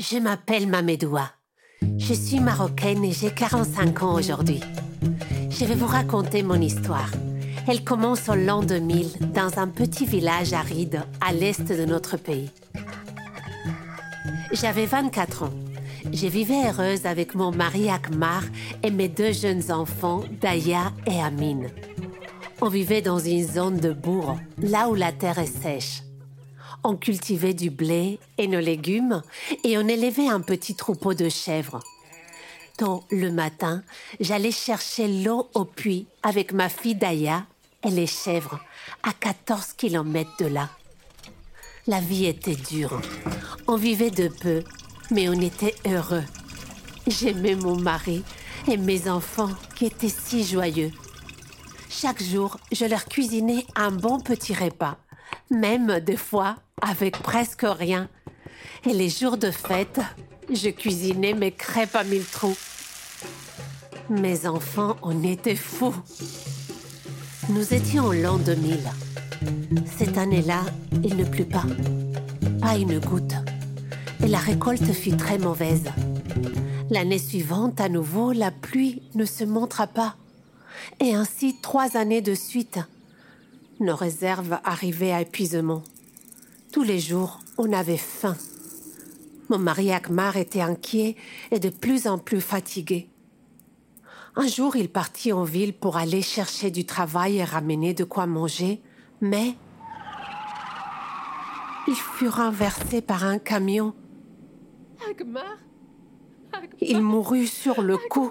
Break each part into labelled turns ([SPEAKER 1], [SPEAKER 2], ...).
[SPEAKER 1] Je m'appelle Mamedoua. Je suis marocaine et j'ai 45 ans aujourd'hui. Je vais vous raconter mon histoire. Elle commence au l'an 2000 dans un petit village aride à l'est de notre pays. J'avais 24 ans. Je vivais heureuse avec mon mari Akmar et mes deux jeunes enfants, Daya et Amine. On vivait dans une zone de bourg, là où la terre est sèche. On cultivait du blé et nos légumes et on élevait un petit troupeau de chèvres. Tôt le matin, j'allais chercher l'eau au puits avec ma fille Daya et les chèvres à 14 kilomètres de là. La vie était dure. On vivait de peu, mais on était heureux. J'aimais mon mari et mes enfants qui étaient si joyeux. Chaque jour, je leur cuisinais un bon petit repas, même des fois avec presque rien. Et les jours de fête, je cuisinais mes crêpes à mille trous. Mes enfants en étaient fous. Nous étions l'an 2000. Cette année-là, il ne plut pas. Pas une goutte. Et la récolte fut très mauvaise. L'année suivante, à nouveau, la pluie ne se montra pas. Et ainsi trois années de suite. Nos réserves arrivaient à épuisement. Tous les jours, on avait faim. Mon mari Akmar était inquiet et de plus en plus fatigué. Un jour, il partit en ville pour aller chercher du travail et ramener de quoi manger, mais il fut renversé par un camion. Il mourut sur le coup.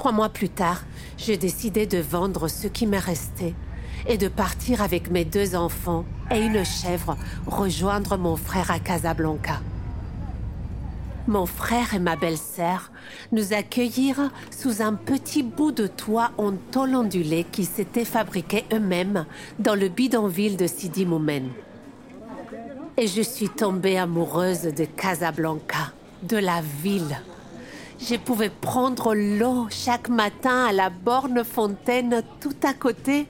[SPEAKER 1] Trois mois plus tard, j'ai décidé de vendre ce qui me restait et de partir avec mes deux enfants et une chèvre rejoindre mon frère à Casablanca. Mon frère et ma belle-sœur nous accueillirent sous un petit bout de toit en tôle ondulée qui s'était fabriqué eux-mêmes dans le bidonville de Sidi Moumen. Et je suis tombée amoureuse de Casablanca, de la ville. Je pouvais prendre l'eau chaque matin à la borne fontaine tout à côté.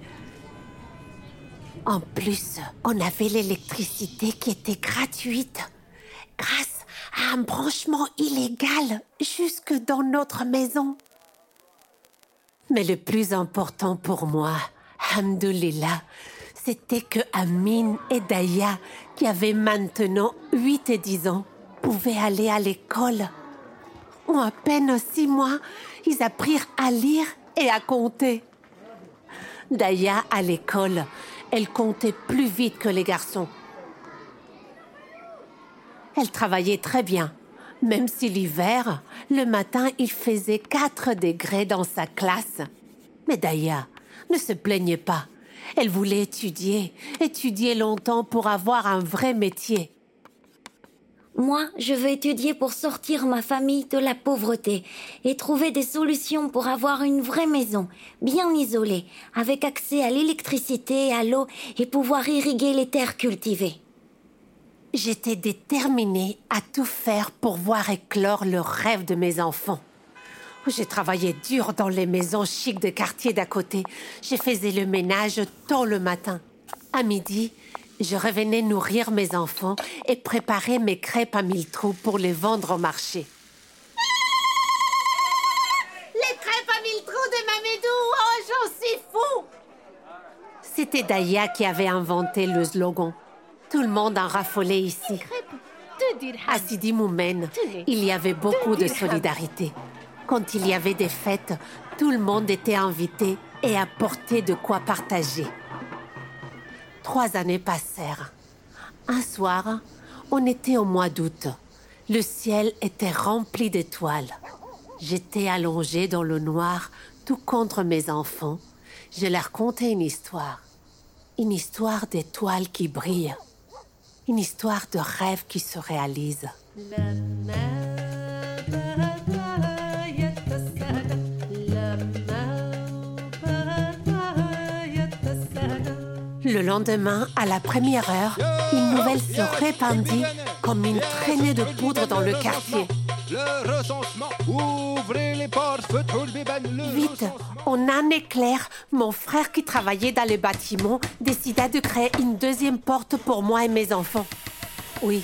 [SPEAKER 1] En plus, on avait l'électricité qui était gratuite grâce à un branchement illégal jusque dans notre maison. Mais le plus important pour moi, Hamdulillah, c'était que Amine et Daya, qui avaient maintenant 8 et 10 ans, pouvaient aller à l'école. À peine six mois, ils apprirent à lire et à compter. Daya, à l'école, elle comptait plus vite que les garçons. Elle travaillait très bien, même si l'hiver, le matin, il faisait 4 degrés dans sa classe. Mais Daya ne se plaignait pas. Elle voulait étudier, étudier longtemps pour avoir un vrai métier.
[SPEAKER 2] Moi, je veux étudier pour sortir ma famille de la pauvreté et trouver des solutions pour avoir une vraie maison, bien isolée, avec accès à l'électricité, à l'eau et pouvoir irriguer les terres cultivées.
[SPEAKER 1] J'étais déterminée à tout faire pour voir éclore le rêve de mes enfants. J'ai travaillé dur dans les maisons chics de quartier d'à côté. Je faisais le ménage tôt le matin. À midi, je revenais nourrir mes enfants et préparer mes crêpes à mille trous pour les vendre au marché.
[SPEAKER 3] Les crêpes à mille trous de Mamédou, oh j'en suis fou
[SPEAKER 1] C'était Daya qui avait inventé le slogan. Tout le monde en raffolait ici. À Sidi Moumen, il y avait beaucoup de solidarité. Quand il y avait des fêtes, tout le monde était invité et apportait de quoi partager. Trois années passèrent. Un soir, on était au mois d'août. Le ciel était rempli d'étoiles. J'étais allongée dans le noir, tout contre mes enfants. Je leur contais une histoire. Une histoire d'étoiles qui brillent. Une histoire de rêve qui se réalise. Le lendemain, à la première heure, une nouvelle se répandit comme une traînée de poudre dans le quartier. Le recensement, ouvrez les portes, Vite, en un éclair, mon frère qui travaillait dans les bâtiments décida de créer une deuxième porte pour moi et mes enfants. Oui,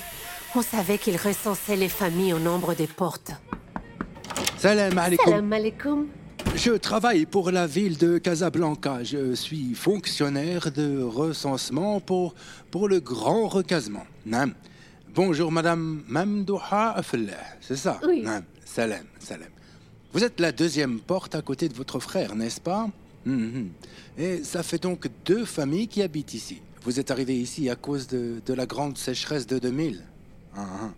[SPEAKER 1] on savait qu'il recensait les familles au nombre des portes.
[SPEAKER 4] Salam alaikum.
[SPEAKER 1] Salam alaikum.
[SPEAKER 4] Je travaille pour la ville de Casablanca. Je suis fonctionnaire de recensement pour, pour le grand recasement. Bonjour, madame Mamdouha Afallah, c'est ça?
[SPEAKER 1] Oui.
[SPEAKER 4] Salam, salam. Vous êtes la deuxième porte à côté de votre frère, n'est-ce pas? Mhm. Et ça fait donc deux familles qui habitent ici. Vous êtes arrivé ici à cause de, de la grande sécheresse de 2000. Ah, ah.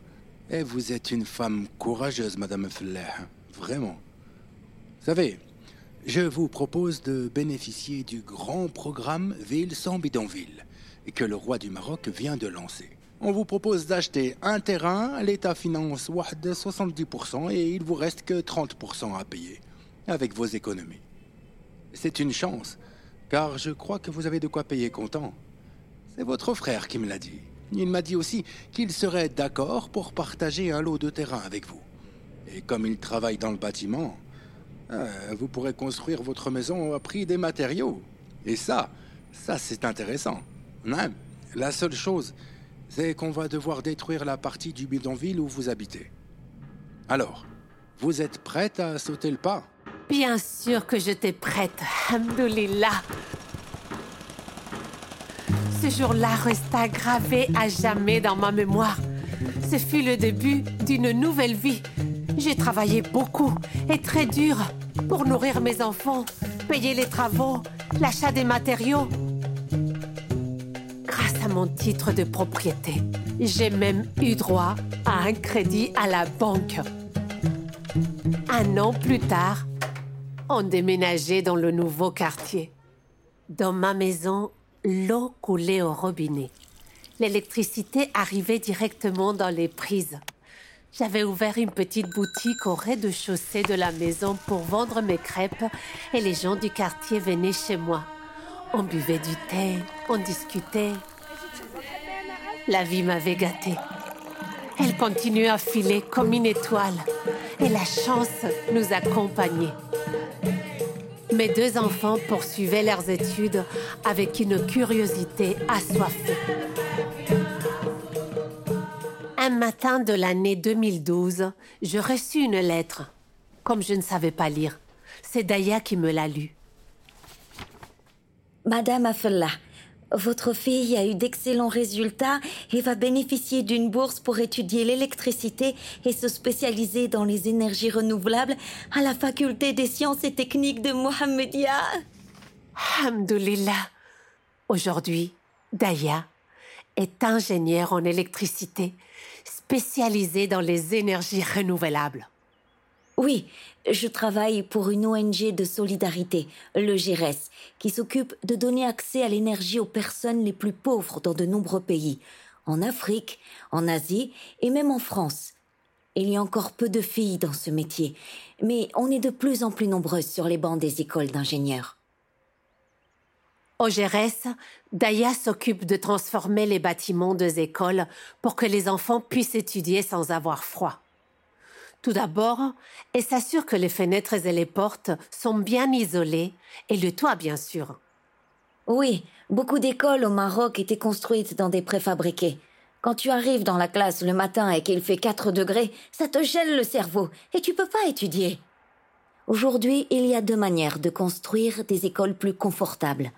[SPEAKER 4] Et vous êtes une femme courageuse, madame Afallah. Vraiment. Vous savez, je vous propose de bénéficier du grand programme Ville sans bidonville que le roi du Maroc vient de lancer. On vous propose d'acheter un terrain, l'État finance de 70% et il vous reste que 30% à payer avec vos économies. C'est une chance, car je crois que vous avez de quoi payer comptant. C'est votre frère qui me l'a dit. Il m'a dit aussi qu'il serait d'accord pour partager un lot de terrain avec vous. Et comme il travaille dans le bâtiment, vous pourrez construire votre maison à prix des matériaux. Et ça, ça c'est intéressant. La seule chose, c'est qu'on va devoir détruire la partie du bidonville où vous habitez. Alors, vous êtes prête à sauter le pas?
[SPEAKER 1] Bien sûr que j'étais prête, Hamdoulillah. Ce jour-là resta gravé à jamais dans ma mémoire. Ce fut le début d'une nouvelle vie. J'ai travaillé beaucoup et très dur pour nourrir mes enfants, payer les travaux, l'achat des matériaux. Grâce à mon titre de propriété, j'ai même eu droit à un crédit à la banque. Un an plus tard, on déménageait dans le nouveau quartier. Dans ma maison, l'eau coulait au robinet. L'électricité arrivait directement dans les prises. J'avais ouvert une petite boutique au rez-de-chaussée de la maison pour vendre mes crêpes et les gens du quartier venaient chez moi. On buvait du thé, on discutait. La vie m'avait gâtée. Elle continuait à filer comme une étoile et la chance nous accompagnait. Mes deux enfants poursuivaient leurs études avec une curiosité assoiffée. Un matin de l'année 2012, je reçus une lettre. Comme je ne savais pas lire, c'est Daya qui me l'a lue.
[SPEAKER 2] Madame Afallah, votre fille a eu d'excellents résultats et va bénéficier d'une bourse pour étudier l'électricité et se spécialiser dans les énergies renouvelables à la faculté des sciences et techniques de Mohammedia.
[SPEAKER 1] Hamdoulillah. Aujourd'hui, Daya est ingénieure en électricité, spécialisée dans les énergies renouvelables.
[SPEAKER 2] Oui, je travaille pour une ONG de solidarité, le GIRES, qui s'occupe de donner accès à l'énergie aux personnes les plus pauvres dans de nombreux pays, en Afrique, en Asie et même en France. Il y a encore peu de filles dans ce métier, mais on est de plus en plus nombreuses sur les bancs des écoles d'ingénieurs.
[SPEAKER 1] Au GRS, Daya s'occupe de transformer les bâtiments des écoles pour que les enfants puissent étudier sans avoir froid. Tout d'abord, elle s'assure que les fenêtres et les portes sont bien isolées et le toit, bien sûr.
[SPEAKER 2] Oui, beaucoup d'écoles au Maroc étaient construites dans des préfabriqués. Quand tu arrives dans la classe le matin et qu'il fait 4 degrés, ça te gèle le cerveau et tu peux pas étudier. Aujourd'hui, il y a deux manières de construire des écoles plus confortables.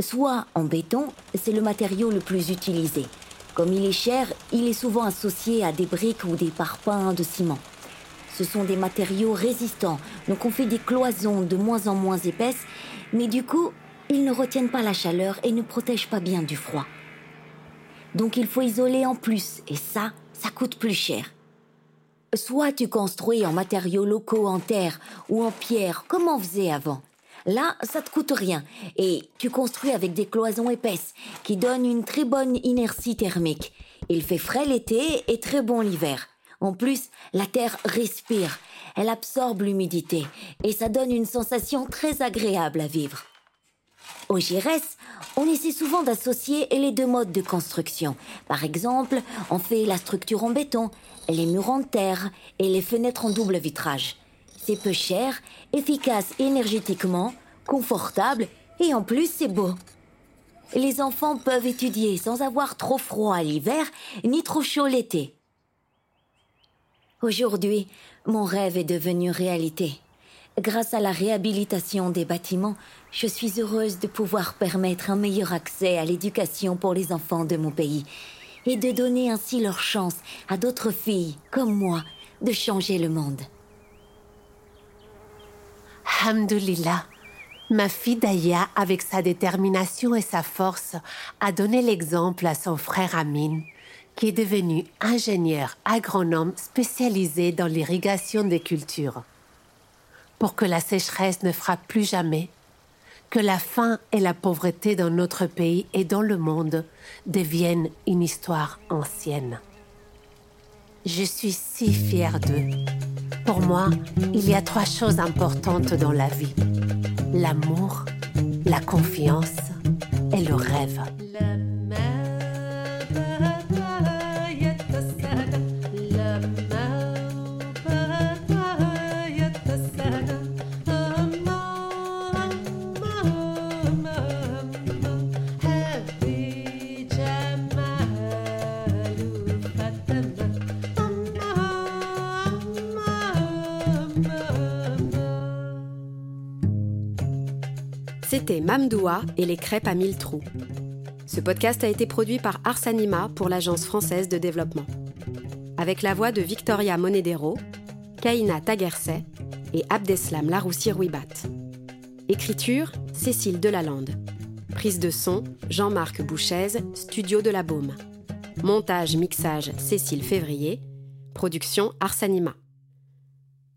[SPEAKER 2] Soit en béton, c'est le matériau le plus utilisé. Comme il est cher, il est souvent associé à des briques ou des parpaings de ciment. Ce sont des matériaux résistants, donc on fait des cloisons de moins en moins épaisses, mais du coup, ils ne retiennent pas la chaleur et ne protègent pas bien du froid. Donc il faut isoler en plus, et ça, ça coûte plus cher. Soit tu construis en matériaux locaux en terre ou en pierre, comme on faisait avant. Là, ça te coûte rien. Et tu construis avec des cloisons épaisses qui donnent une très bonne inertie thermique. Il fait frais l'été et très bon l'hiver. En plus, la terre respire, elle absorbe l'humidité et ça donne une sensation très agréable à vivre. Au Girès, on essaie souvent d'associer les deux modes de construction. Par exemple, on fait la structure en béton, les murs en terre et les fenêtres en double vitrage. C'est peu cher, efficace énergétiquement, confortable et en plus c'est beau. Les enfants peuvent étudier sans avoir trop froid l'hiver ni trop chaud l'été. Aujourd'hui, mon rêve est devenu réalité. Grâce à la réhabilitation des bâtiments, je suis heureuse de pouvoir permettre un meilleur accès à l'éducation pour les enfants de mon pays et de donner ainsi leur chance à d'autres filles comme moi de changer le monde.
[SPEAKER 1] Hamdulillah, ma fille Daya, avec sa détermination et sa force, a donné l'exemple à son frère Amin, qui est devenu ingénieur agronome spécialisé dans l'irrigation des cultures. Pour que la sécheresse ne frappe plus jamais, que la faim et la pauvreté dans notre pays et dans le monde deviennent une histoire ancienne. Je suis si fière d'eux. Pour moi, il y a trois choses importantes dans la vie. L'amour, la confiance et le rêve.
[SPEAKER 5] C'était Mamdoua et les crêpes à mille trous. Ce podcast a été produit par Arsanima pour l'Agence française de développement. Avec la voix de Victoria Monedero, Kaina Tagerset et Abdeslam Laroussi-Rouibat. Écriture Cécile Delalande. Prise de son Jean-Marc Bouchez, Studio de la Baume. Montage, mixage Cécile Février. Production Arsanima.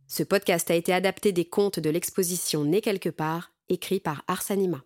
[SPEAKER 5] Ce podcast a été adapté des contes de l'exposition Né quelque part écrit par Arsanima.